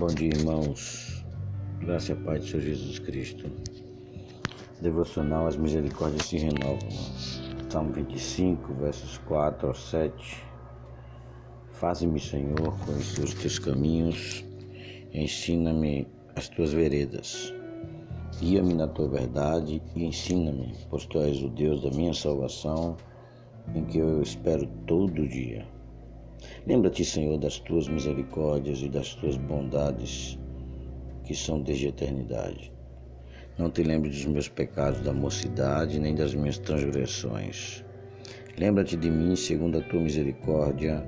Bom dia, irmãos. Graça e paz de Senhor Jesus Cristo. Devocional As Misericórdias se Renovam. Salmo 25, versos 4 ao 7. Faze-me, Senhor, conhecer os teus caminhos, ensina-me as tuas veredas. Guia-me na tua verdade e ensina-me, pois tu és o Deus da minha salvação, em que eu espero todo dia. Lembra-te, Senhor, das tuas misericórdias e das tuas bondades, que são desde a eternidade. Não te lembre dos meus pecados da mocidade, nem das minhas transgressões. Lembra-te de mim segundo a tua misericórdia,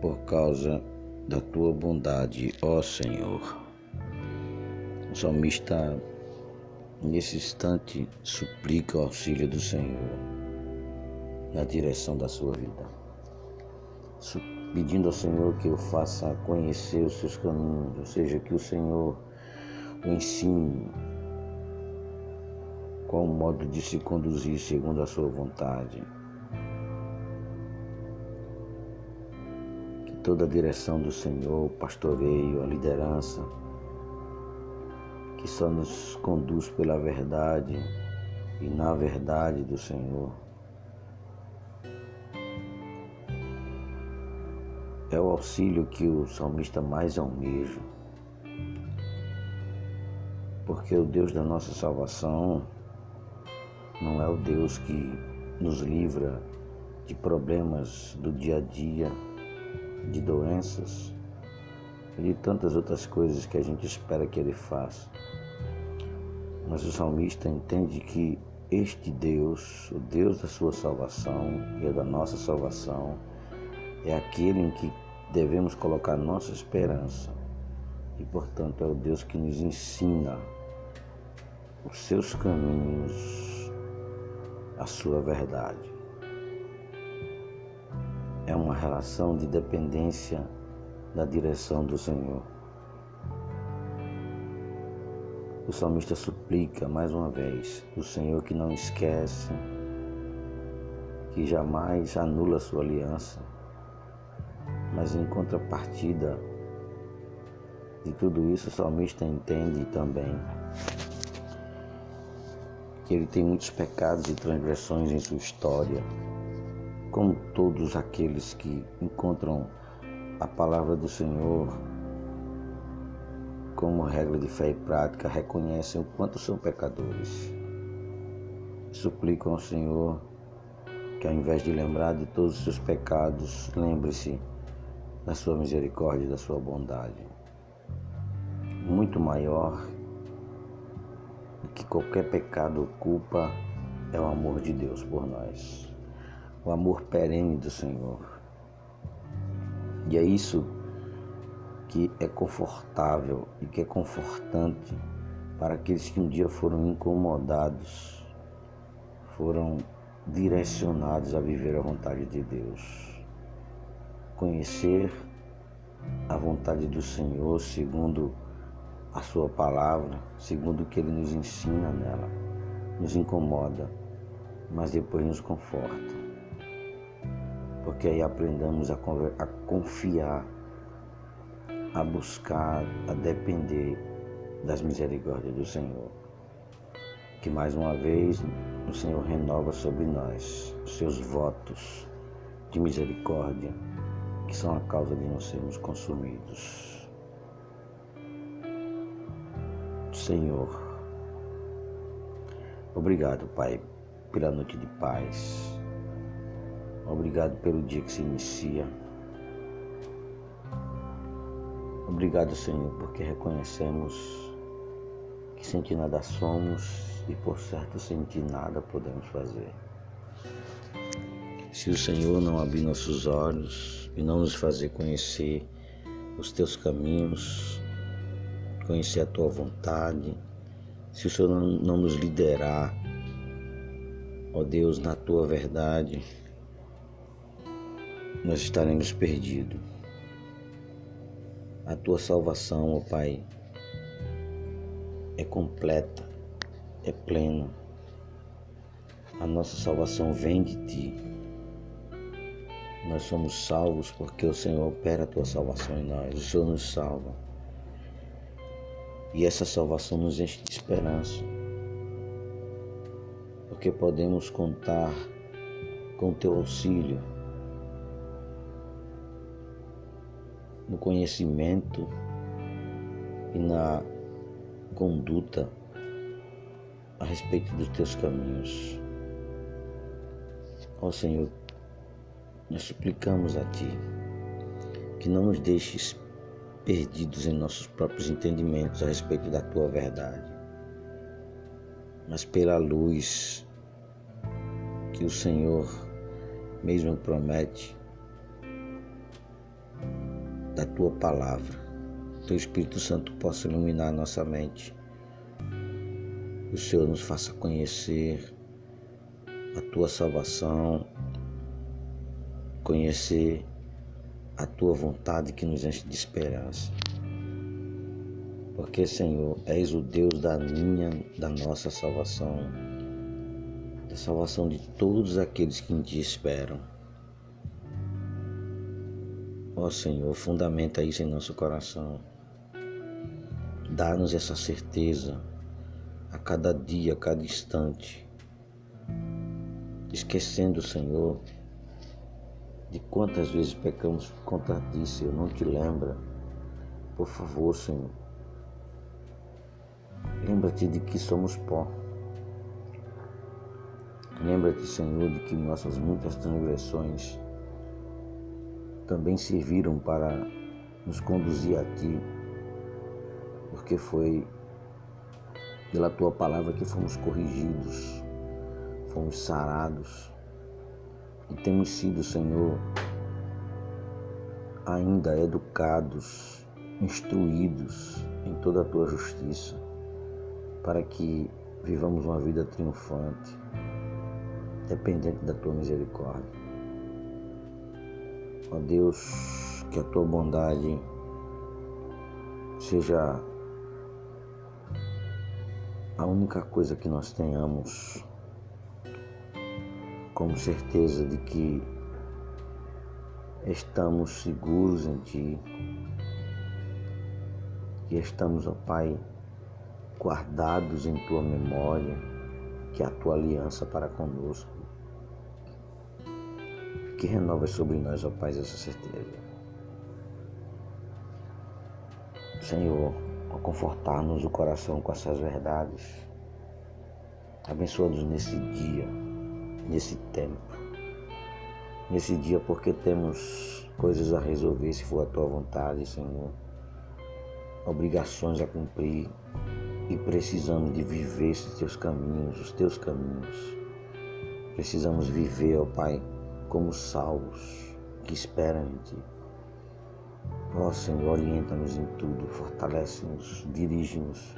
por causa da tua bondade, ó Senhor. O salmista, nesse instante, suplica o auxílio do Senhor na direção da sua vida pedindo ao Senhor que eu faça conhecer os seus caminhos, ou seja, que o Senhor o ensine qual o modo de se conduzir segundo a sua vontade. Que toda a direção do Senhor, o pastoreio, a liderança, que só nos conduz pela verdade e na verdade do Senhor é o auxílio que o salmista mais almeja. Porque o Deus da nossa salvação não é o Deus que nos livra de problemas do dia a dia, de doenças e de tantas outras coisas que a gente espera que Ele faça. Mas o salmista entende que este Deus, o Deus da sua salvação e da nossa salvação, é aquele em que devemos colocar nossa esperança e, portanto, é o Deus que nos ensina os seus caminhos, a sua verdade. É uma relação de dependência da direção do Senhor. O salmista suplica mais uma vez o Senhor que não esquece, que jamais anula sua aliança, mas em contrapartida de tudo isso, o salmista entende também que ele tem muitos pecados e transgressões em sua história, como todos aqueles que encontram a palavra do Senhor como regra de fé e prática, reconhecem o quanto são pecadores. Suplicam ao Senhor que, ao invés de lembrar de todos os seus pecados, lembre-se da sua misericórdia da sua bondade. Muito maior do que qualquer pecado culpa é o amor de Deus por nós, o amor perene do Senhor. E é isso que é confortável e que é confortante para aqueles que um dia foram incomodados, foram direcionados a viver a vontade de Deus conhecer a vontade do Senhor segundo a Sua palavra, segundo o que Ele nos ensina nela, nos incomoda, mas depois nos conforta. Porque aí aprendamos a, a confiar, a buscar, a depender das misericórdias do Senhor. Que mais uma vez o Senhor renova sobre nós os seus votos de misericórdia que são a causa de não sermos consumidos. Senhor, obrigado, Pai, pela noite de paz. Obrigado pelo dia que se inicia. Obrigado, Senhor, porque reconhecemos que sem ti nada somos e por certo sem ti nada podemos fazer. Se o Senhor não abrir nossos olhos e não nos fazer conhecer os teus caminhos, conhecer a tua vontade, se o Senhor não, não nos liderar, ó Deus, na tua verdade, nós estaremos perdidos. A tua salvação, ó Pai, é completa, é plena. A nossa salvação vem de Ti. Nós somos salvos porque o Senhor opera a tua salvação em nós. O Senhor nos salva. E essa salvação nos enche de esperança, porque podemos contar com teu auxílio no conhecimento e na conduta a respeito dos teus caminhos. Ó Senhor, nós suplicamos a Ti que não nos deixes perdidos em nossos próprios entendimentos a respeito da Tua verdade, mas pela luz que o Senhor mesmo promete da Tua palavra, Teu Espírito Santo possa iluminar a nossa mente que o Senhor nos faça conhecer a tua salvação, conhecer a tua vontade que nos enche de esperança. Porque, Senhor, és o Deus da minha, da nossa salvação, da salvação de todos aqueles que em ti esperam. Ó Senhor, fundamenta isso em nosso coração. Dá-nos essa certeza a cada dia, a cada instante, esquecendo, Senhor, de quantas vezes pecamos contra ti, Senhor, não te lembra. Por favor, Senhor, lembra-te de que somos pó. Lembra-te, Senhor, de que nossas muitas transgressões também serviram para nos conduzir a Ti, porque foi pela tua palavra que fomos corrigidos, fomos sarados e temos sido, Senhor, ainda educados, instruídos em toda a tua justiça, para que vivamos uma vida triunfante, dependente da tua misericórdia. Ó Deus, que a tua bondade seja a única coisa que nós tenhamos como certeza de que estamos seguros em Ti, que estamos, ó Pai, guardados em Tua memória, que é a Tua aliança para conosco, que renova sobre nós, ó Pai, essa certeza. Senhor, a confortar-nos o coração com essas verdades. Abençoa-nos nesse dia, nesse tempo. Nesse dia, porque temos coisas a resolver, se for a tua vontade, Senhor. Obrigações a cumprir e precisamos de viver esses teus caminhos, os teus caminhos. Precisamos viver, ó Pai, como salvos que esperam em Ti. Ó Senhor, orienta-nos em tudo, fortalece-nos, dirige-nos.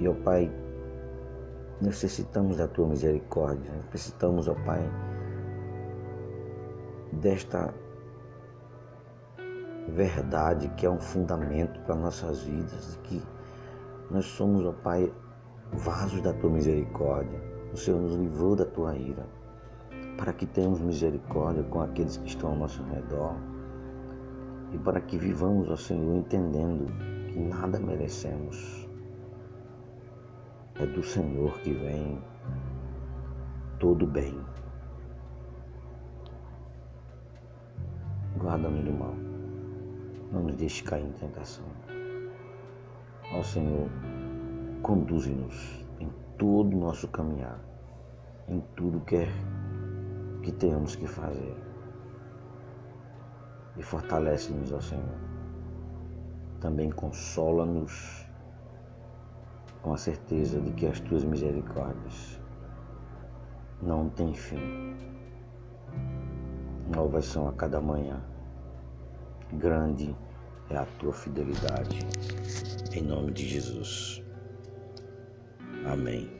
E, ó Pai, necessitamos da Tua misericórdia, necessitamos, ó Pai, desta verdade que é um fundamento para nossas vidas, que nós somos, ó Pai, vasos da Tua misericórdia. O Senhor nos livrou da Tua ira para que tenhamos misericórdia com aqueles que estão ao nosso redor e para que vivamos, ó Senhor, entendendo que nada merecemos. É do Senhor que vem todo bem. Guarda-nos do mal. Não nos deixe cair em tentação. Ó Senhor, conduze-nos em todo o nosso caminhar, em tudo que é que temos que fazer. E fortalece-nos, ó Senhor. Também consola-nos com a certeza de que as tuas misericórdias não têm fim. Novas são a cada manhã. Grande é a tua fidelidade. Em nome de Jesus. Amém.